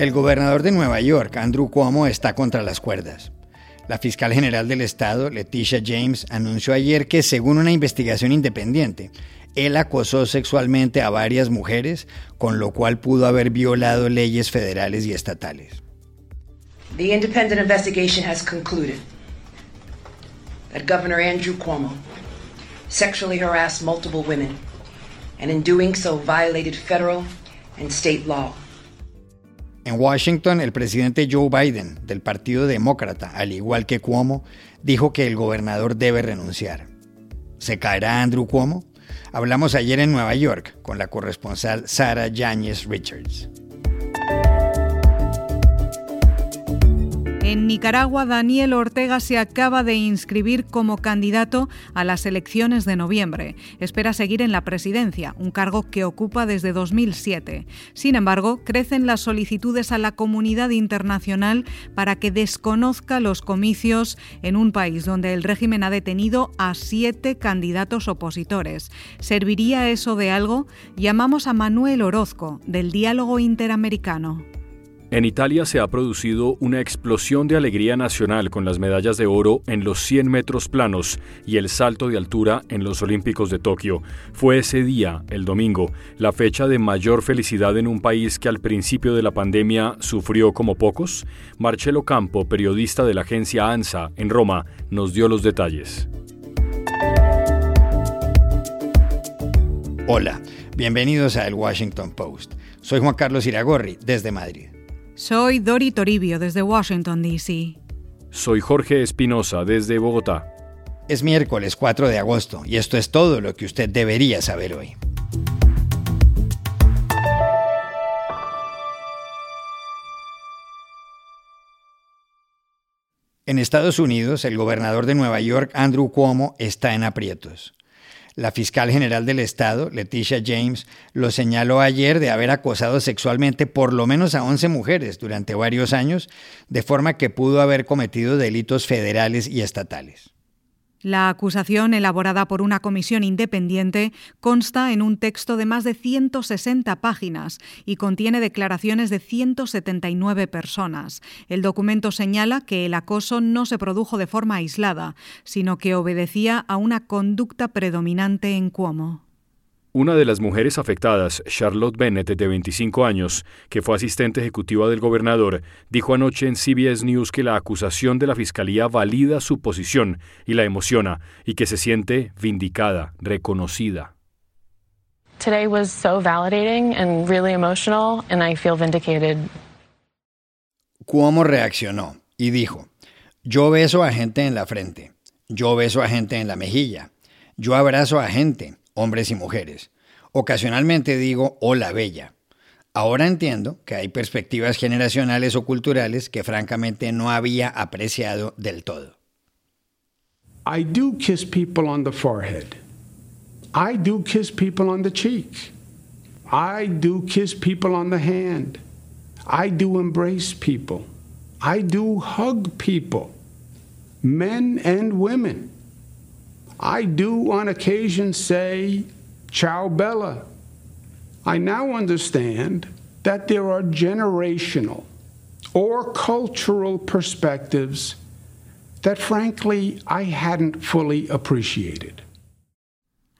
El gobernador de Nueva York, Andrew Cuomo, está contra las cuerdas. La fiscal general del estado, Leticia James, anunció ayer que, según una investigación independiente, él acosó sexualmente a varias mujeres, con lo cual pudo haber violado leyes federales y estatales. The independent investigation has concluded that Governor Andrew Cuomo sexually harassed multiple women and in doing so violated federal and state law. En Washington, el presidente Joe Biden, del Partido Demócrata, al igual que Cuomo, dijo que el gobernador debe renunciar. ¿Se caerá Andrew Cuomo? Hablamos ayer en Nueva York con la corresponsal Sara Yáñez Richards. En Nicaragua, Daniel Ortega se acaba de inscribir como candidato a las elecciones de noviembre. Espera seguir en la presidencia, un cargo que ocupa desde 2007. Sin embargo, crecen las solicitudes a la comunidad internacional para que desconozca los comicios en un país donde el régimen ha detenido a siete candidatos opositores. ¿Serviría eso de algo? Llamamos a Manuel Orozco, del Diálogo Interamericano. En Italia se ha producido una explosión de alegría nacional con las medallas de oro en los 100 metros planos y el salto de altura en los Olímpicos de Tokio. Fue ese día, el domingo, la fecha de mayor felicidad en un país que al principio de la pandemia sufrió como pocos. Marcelo Campo, periodista de la agencia ANSA en Roma, nos dio los detalles. Hola, bienvenidos a El Washington Post. Soy Juan Carlos Iragorri, desde Madrid. Soy Dori Toribio desde Washington, D.C. Soy Jorge Espinosa desde Bogotá. Es miércoles 4 de agosto y esto es todo lo que usted debería saber hoy. En Estados Unidos, el gobernador de Nueva York, Andrew Cuomo, está en aprietos. La fiscal general del estado, Leticia James, lo señaló ayer de haber acosado sexualmente por lo menos a 11 mujeres durante varios años, de forma que pudo haber cometido delitos federales y estatales. La acusación, elaborada por una comisión independiente, consta en un texto de más de 160 páginas y contiene declaraciones de 179 personas. El documento señala que el acoso no se produjo de forma aislada, sino que obedecía a una conducta predominante en Cuomo. Una de las mujeres afectadas, Charlotte Bennett, de 25 años, que fue asistente ejecutiva del gobernador, dijo anoche en CBS News que la acusación de la fiscalía valida su posición y la emociona, y que se siente vindicada, reconocida. Today was so validating and really emotional, and I feel vindicated. Cuomo reaccionó y dijo: Yo beso a gente en la frente, yo beso a gente en la mejilla, yo abrazo a gente hombres y mujeres. Ocasionalmente digo hola bella. Ahora entiendo que hay perspectivas generacionales o culturales que francamente no había apreciado del todo. I do kiss people on the forehead. I do kiss people on the cheek. I do kiss people on the hand. I do embrace people. I do hug people, men and women. I do on occasion say, Ciao Bella. I now understand that there are generational or cultural perspectives that frankly I hadn't fully appreciated.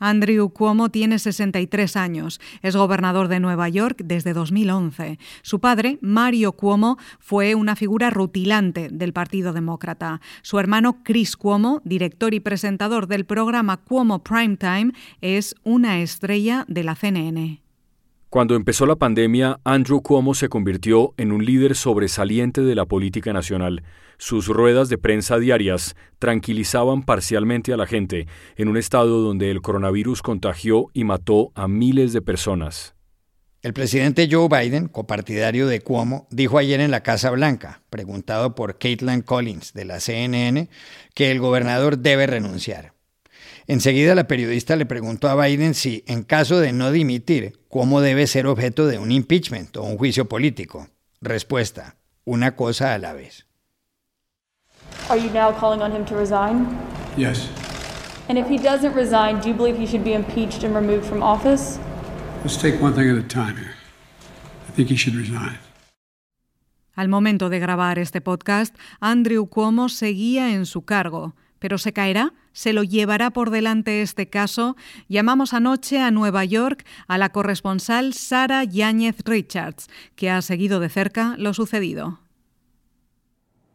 Andrew Cuomo tiene 63 años, es gobernador de Nueva York desde 2011. Su padre, Mario Cuomo, fue una figura rutilante del Partido Demócrata. Su hermano Chris Cuomo, director y presentador del programa Cuomo Primetime, es una estrella de la CNN. Cuando empezó la pandemia, Andrew Cuomo se convirtió en un líder sobresaliente de la política nacional. Sus ruedas de prensa diarias tranquilizaban parcialmente a la gente en un estado donde el coronavirus contagió y mató a miles de personas. El presidente Joe Biden, copartidario de Cuomo, dijo ayer en la Casa Blanca, preguntado por Caitlin Collins de la CNN, que el gobernador debe renunciar. Enseguida la periodista le preguntó a Biden si, en caso de no dimitir, cómo debe ser objeto de un impeachment o un juicio político. Respuesta, una cosa a la vez. Are you now calling on him to resign? Yes. And if he doesn't resign, do you believe he should be impeached and removed from office? Let's take one thing at a time here. I think he should resign. Al momento de grabar este podcast, Andrew Cuomo seguía en su cargo. ¿Pero se caerá? ¿Se lo llevará por delante este caso? Llamamos anoche a Nueva York a la corresponsal Sara Yáñez Richards, que ha seguido de cerca lo sucedido.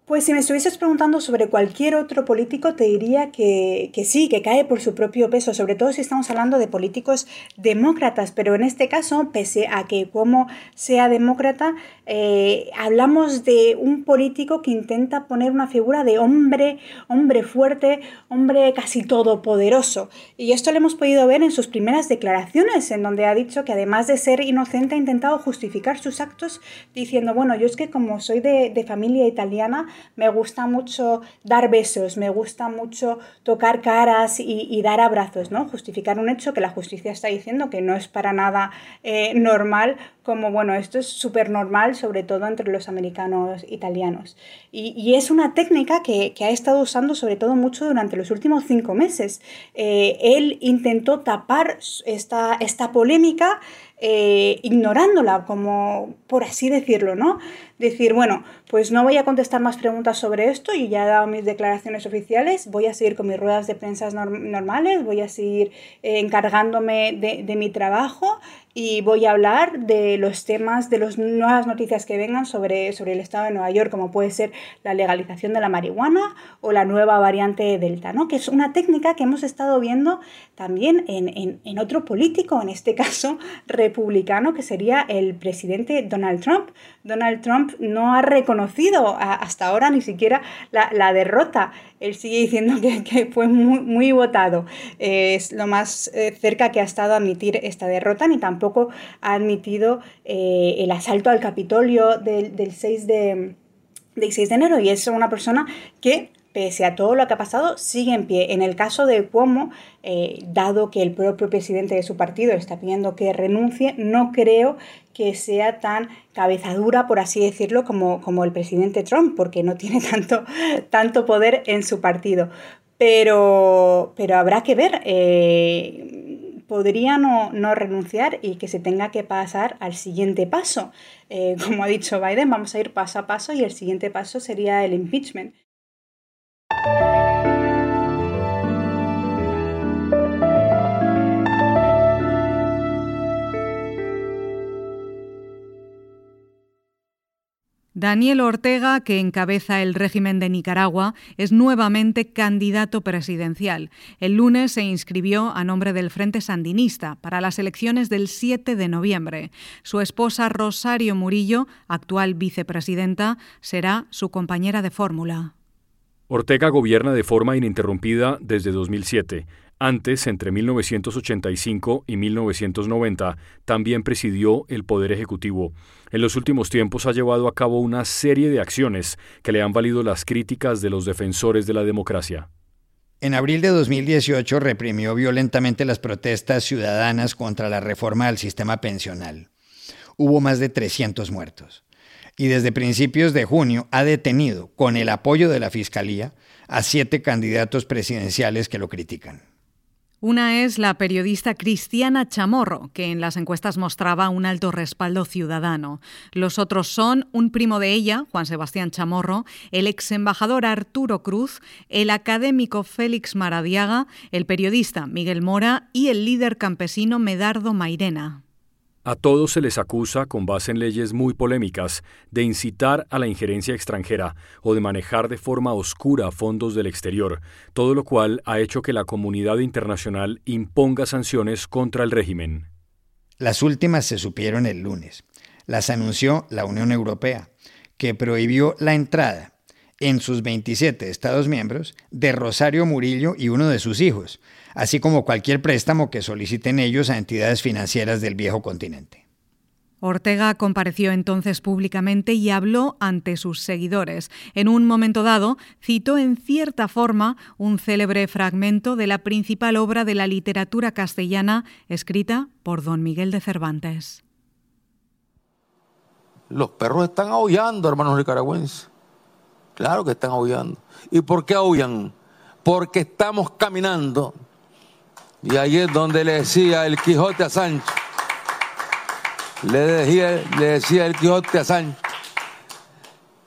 Pues si me estuvieses preguntando sobre cualquier otro político, te diría que, que, sí, que cae por su propio peso, sobre todo si estamos hablando de políticos demócratas, pero en este caso, pese a que como sea demócrata, eh, hablamos de un político que intenta poner una figura de hombre, hombre fuerte, hombre casi todopoderoso. Y esto lo hemos podido ver en sus primeras declaraciones, en donde ha dicho que además de ser inocente ha intentado justificar sus actos diciendo, bueno, yo es que como soy de, de familia italiana, me gusta mucho dar besos, me gusta mucho tocar caras y, dar abrazos, ¿no? Justificar un hecho que la justicia está diciendo que no es para nada eh, normal, como, bueno, esto es súper normal, sobre todo entre los americanos italianos. Y, y es una técnica que, que, ha estado usando sobre todo mucho durante los últimos cinco meses. Eh, él intentó tapar esta, esta polémica eh, ignorándola, como por así decirlo, ¿no? Decir, bueno, pues no voy a contestar más preguntas sobre esto, y ya he dado mis declaraciones oficiales, voy a seguir con mis ruedas de prensa norm normales, voy a seguir eh, encargándome de, de mi trabajo y voy a hablar de los temas, de las nuevas noticias que vengan sobre, sobre el estado de Nueva York, como puede ser la legalización de la marihuana o la nueva variante Delta, ¿no? que es una técnica que hemos estado viendo también en, en, en otro político, en este caso republicano, que sería el presidente Donald Trump. Donald Trump no ha reconocido hasta ahora ni siquiera la, la derrota él sigue diciendo que, que fue muy, muy votado. Eh, es lo más eh, cerca que ha estado a admitir esta derrota, ni tampoco ha admitido eh, el asalto al Capitolio del, del, 6 de, del 6 de enero. Y es una persona que pese a todo lo que ha pasado, sigue en pie. En el caso de Cuomo, eh, dado que el propio presidente de su partido está pidiendo que renuncie, no creo que sea tan cabezadura, por así decirlo, como, como el presidente Trump, porque no tiene tanto, tanto poder en su partido. Pero, pero habrá que ver. Eh, podría no, no, renunciar y que se tenga que pasar al siguiente paso. Eh, como ha dicho Biden, vamos a ir paso a paso y el siguiente paso sería el impeachment. Daniel Ortega, que encabeza el régimen de Nicaragua, es nuevamente candidato presidencial. El lunes se inscribió a nombre del Frente Sandinista para las elecciones del 7 de noviembre. Su esposa Rosario Murillo, actual vicepresidenta, será su compañera de fórmula. Ortega gobierna de forma ininterrumpida desde 2007. Antes, entre 1985 y 1990, también presidió el Poder Ejecutivo. En los últimos tiempos ha llevado a cabo una serie de acciones que le han valido las críticas de los defensores de la democracia. En abril de 2018 reprimió violentamente las protestas ciudadanas contra la reforma del sistema pensional. Hubo más de 300 muertos y desde principios de junio ha detenido, con el apoyo de la Fiscalía, a siete candidatos presidenciales que lo critican. Una es la periodista Cristiana Chamorro, que en las encuestas mostraba un alto respaldo ciudadano. Los otros son un primo de ella, Juan Sebastián Chamorro, el ex embajador Arturo Cruz, el académico Félix Maradiaga, el periodista Miguel Mora y el líder campesino Medardo Mairena. A todos se les acusa, con base en leyes muy polémicas, de incitar a la injerencia extranjera o de manejar de forma oscura fondos del exterior, todo lo cual ha hecho que la comunidad internacional imponga sanciones contra el régimen. Las últimas se supieron el lunes. Las anunció la Unión Europea, que prohibió la entrada en sus 27 Estados miembros de Rosario Murillo y uno de sus hijos, así como cualquier préstamo que soliciten ellos a entidades financieras del viejo continente. Ortega compareció entonces públicamente y habló ante sus seguidores. En un momento dado, citó en cierta forma un célebre fragmento de la principal obra de la literatura castellana escrita por don Miguel de Cervantes. Los perros están aullando, hermanos nicaragüenses. Claro que están aullando. ¿Y por qué aullan? Porque estamos caminando y ahí es donde le decía el Quijote a Sancho. Le decía, le decía el Quijote a Sancho.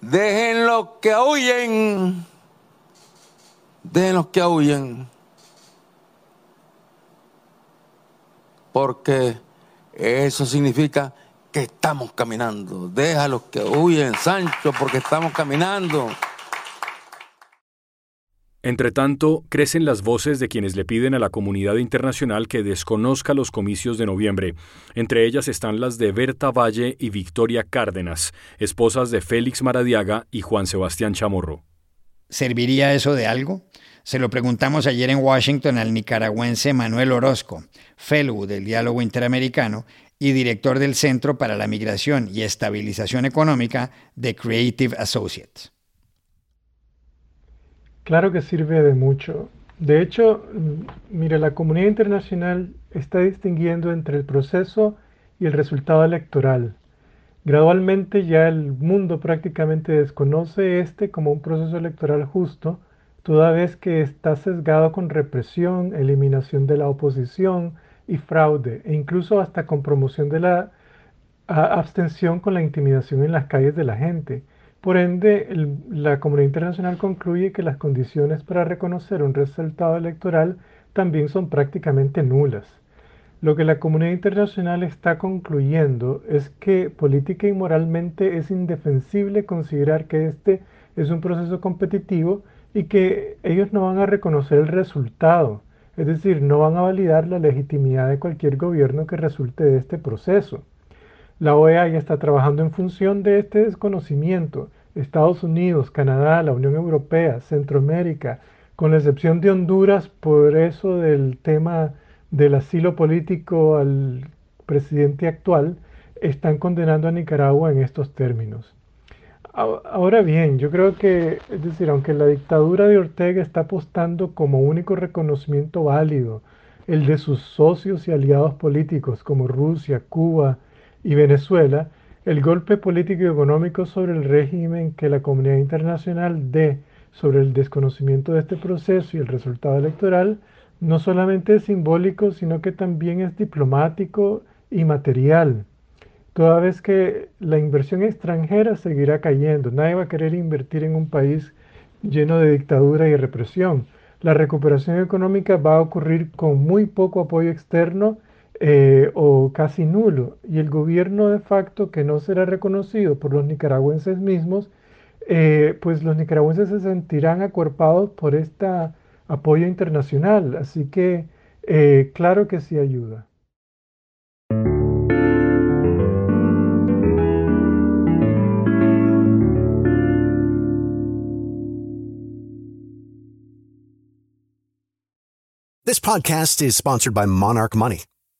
Dejen los que huyen. Dejen los que huyen. Porque eso significa que estamos caminando. Deja los que huyen, Sancho, porque estamos caminando. Entre tanto, crecen las voces de quienes le piden a la comunidad internacional que desconozca los comicios de noviembre. Entre ellas están las de Berta Valle y Victoria Cárdenas, esposas de Félix Maradiaga y Juan Sebastián Chamorro. ¿Serviría eso de algo? Se lo preguntamos ayer en Washington al nicaragüense Manuel Orozco, fellow del Diálogo Interamericano y director del Centro para la Migración y Estabilización Económica de Creative Associates. Claro que sirve de mucho. De hecho, mm, mire, la comunidad internacional está distinguiendo entre el proceso y el resultado electoral. Gradualmente ya el mundo prácticamente desconoce este como un proceso electoral justo, toda vez que está sesgado con represión, eliminación de la oposición y fraude, e incluso hasta con promoción de la abstención con la intimidación en las calles de la gente. Por ende, la comunidad internacional concluye que las condiciones para reconocer un resultado electoral también son prácticamente nulas. Lo que la comunidad internacional está concluyendo es que política y moralmente es indefensible considerar que este es un proceso competitivo y que ellos no van a reconocer el resultado, es decir, no van a validar la legitimidad de cualquier gobierno que resulte de este proceso. La OEA ya está trabajando en función de este desconocimiento. Estados Unidos, Canadá, la Unión Europea, Centroamérica, con la excepción de Honduras, por eso del tema del asilo político al presidente actual, están condenando a Nicaragua en estos términos. Ahora bien, yo creo que, es decir, aunque la dictadura de Ortega está apostando como único reconocimiento válido el de sus socios y aliados políticos como Rusia, Cuba, y Venezuela, el golpe político y económico sobre el régimen que la comunidad internacional dé sobre el desconocimiento de este proceso y el resultado electoral no solamente es simbólico, sino que también es diplomático y material. Toda vez que la inversión extranjera seguirá cayendo, nadie va a querer invertir en un país lleno de dictadura y represión. La recuperación económica va a ocurrir con muy poco apoyo externo eh, o casi nulo, y el gobierno de facto que no será reconocido por los nicaragüenses mismos, eh, pues los nicaragüenses se sentirán acuerpados por este apoyo internacional. Así que eh, claro que sí ayuda. This podcast is sponsored by Monarch Money.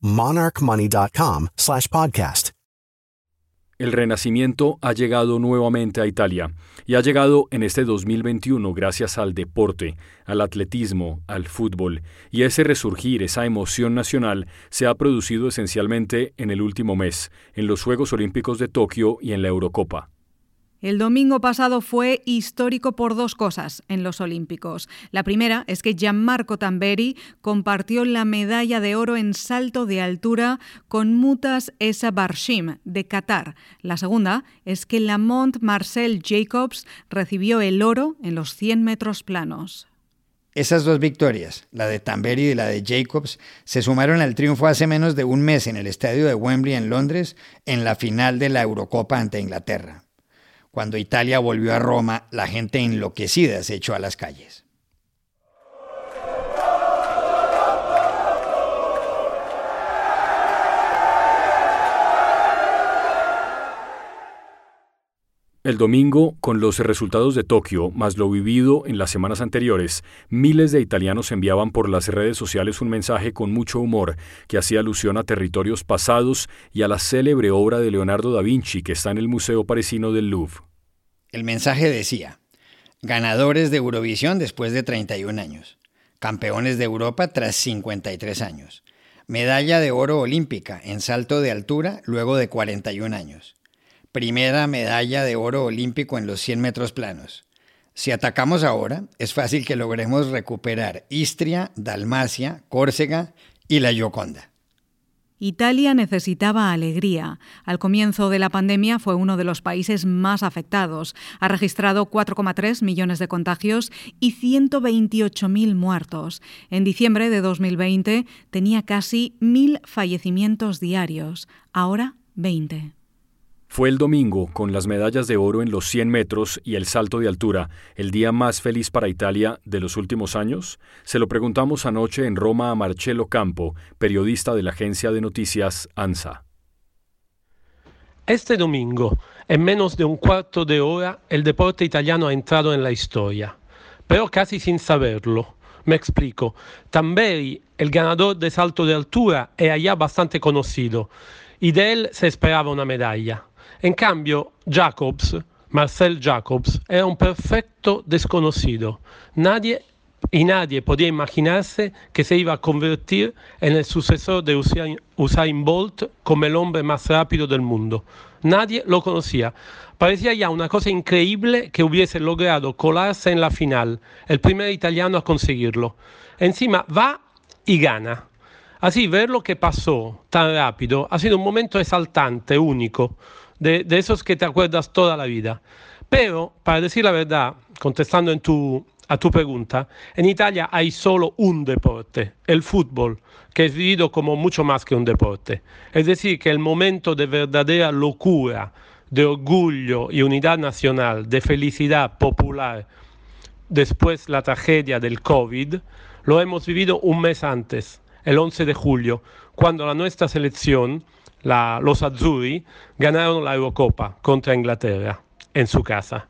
monarchmoney.com/podcast. El renacimiento ha llegado nuevamente a Italia y ha llegado en este 2021 gracias al deporte, al atletismo, al fútbol, y ese resurgir, esa emoción nacional se ha producido esencialmente en el último mes, en los Juegos Olímpicos de Tokio y en la Eurocopa. El domingo pasado fue histórico por dos cosas en los Olímpicos. La primera es que Gianmarco Tamberi compartió la medalla de oro en salto de altura con Mutas Esa Barshim de Qatar. La segunda es que Lamont Marcel Jacobs recibió el oro en los 100 metros planos. Esas dos victorias, la de Tamberi y la de Jacobs, se sumaron al triunfo hace menos de un mes en el estadio de Wembley en Londres en la final de la Eurocopa ante Inglaterra. Cuando Italia volvió a Roma, la gente enloquecida se echó a las calles. El domingo, con los resultados de Tokio, más lo vivido en las semanas anteriores, miles de italianos enviaban por las redes sociales un mensaje con mucho humor que hacía alusión a territorios pasados y a la célebre obra de Leonardo da Vinci que está en el Museo Parisino del Louvre. El mensaje decía, ganadores de Eurovisión después de 31 años, campeones de Europa tras 53 años, medalla de oro olímpica en salto de altura luego de 41 años primera medalla de oro olímpico en los 100 metros planos. Si atacamos ahora, es fácil que logremos recuperar Istria, Dalmacia, Córcega y la Gioconda. Italia necesitaba alegría. Al comienzo de la pandemia fue uno de los países más afectados. Ha registrado 4,3 millones de contagios y 128.000 muertos. En diciembre de 2020 tenía casi 1.000 fallecimientos diarios. Ahora 20. Fue el domingo, con las medallas de oro en los 100 metros y el salto de altura, el día más feliz para Italia de los últimos años? Se lo preguntamos anoche en Roma a Marcello Campo, periodista de la agencia de noticias ANSA. Este domingo, en menos de un cuarto de hora, el deporte italiano ha entrado en la historia, pero casi sin saberlo. Me explico. Tamberi, el ganador de salto de altura, es allá bastante conocido y de él se esperaba una medalla. En cambio, Jacobs, Marcel Jacobs, era un perfecto desconocido. Nadie y nadie podía imaginarse que se iba a convertir en el sucesor de Usain, Bolt como el más rápido del mundo. Nadie lo conocía. Parecía ya una cosa increíble que hubiese logrado colarse en la final, el primer italiano a conseguirlo. Encima va y gana. Así, ver lo que pasó tan rápido ha sido un momento exaltante, único de, esos que te acuerdas toda la vida. Pero, para decir la verdad, contestando a tu pregunta, en Italia hay solo un deporte, el fútbol, que es vivido como mucho más que un deporte. Es decir, que el momento de verdadera locura, de orgullo y unidad nacional, de felicidad popular, después la tragedia del COVID, lo hemos vivido un mes antes, el 11 de julio, cuando la nuestra selección los Azzurri ganaron la Eurocopa contra Inglaterra en su casa,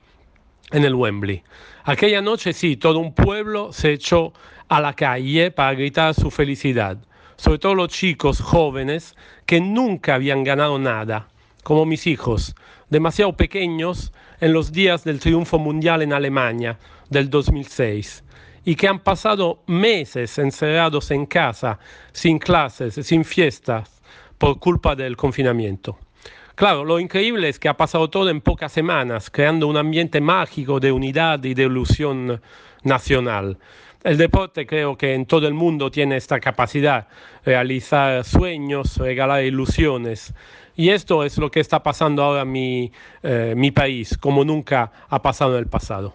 en el Wembley. Aquella noche sí, todo un pueblo se echó a la calle para gritar su felicidad, sobre todo los chicos jóvenes que nunca habían ganado nada, como mis hijos, demasiado pequeños en los días del triunfo mundial en Alemania del 2006 y que han pasado meses encerrados en casa, sin clases, sin fiestas, por culpa del confinamiento. Claro, lo increíble es que ha pasado todo en pocas semanas, creando un ambiente mágico de unidad y de ilusión nacional. El deporte creo que en todo el mundo tiene esta capacidad, realizar sueños, regalar ilusiones. Y esto es lo que está pasando ahora en mi, eh, mi país, como nunca ha pasado en el pasado.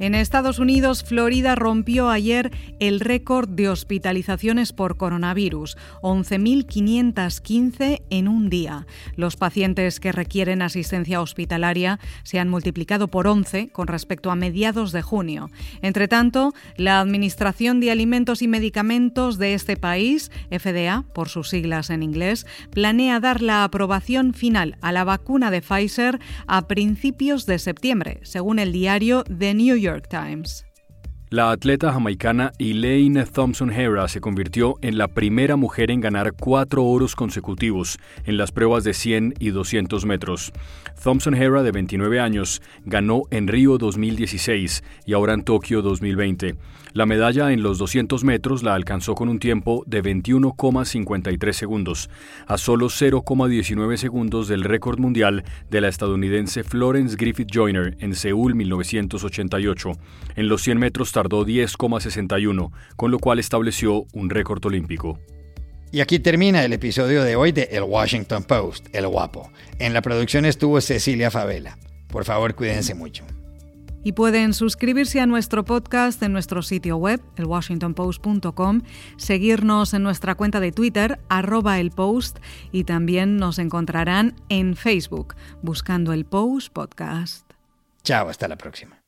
En Estados Unidos, Florida rompió ayer el récord de hospitalizaciones por coronavirus, 11.515 en un día. Los pacientes que requieren asistencia hospitalaria se han multiplicado por 11 con respecto a mediados de junio. Entre tanto, la Administración de Alimentos y Medicamentos de este país, FDA, por sus siglas en inglés, planea dar la aprobación final a la vacuna de Pfizer a principios de septiembre, según el diario The New York Times. La atleta jamaicana Elaine Thompson Hera se convirtió en la primera mujer en ganar cuatro oros consecutivos en las pruebas de 100 y 200 metros. Thompson Hera, de 29 años, ganó en Río 2016 y ahora en Tokio 2020. La medalla en los 200 metros la alcanzó con un tiempo de 21,53 segundos, a solo 0,19 segundos del récord mundial de la estadounidense Florence Griffith Joyner en Seúl 1988. En los 100 metros tardó 10,61, con lo cual estableció un récord olímpico. Y aquí termina el episodio de hoy de El Washington Post, El Guapo. En la producción estuvo Cecilia Favela. Por favor, cuídense mucho. Y pueden suscribirse a nuestro podcast en nuestro sitio web, elwashingtonpost.com, seguirnos en nuestra cuenta de Twitter, arroba el post, y también nos encontrarán en Facebook, buscando el Post Podcast. Chao, hasta la próxima.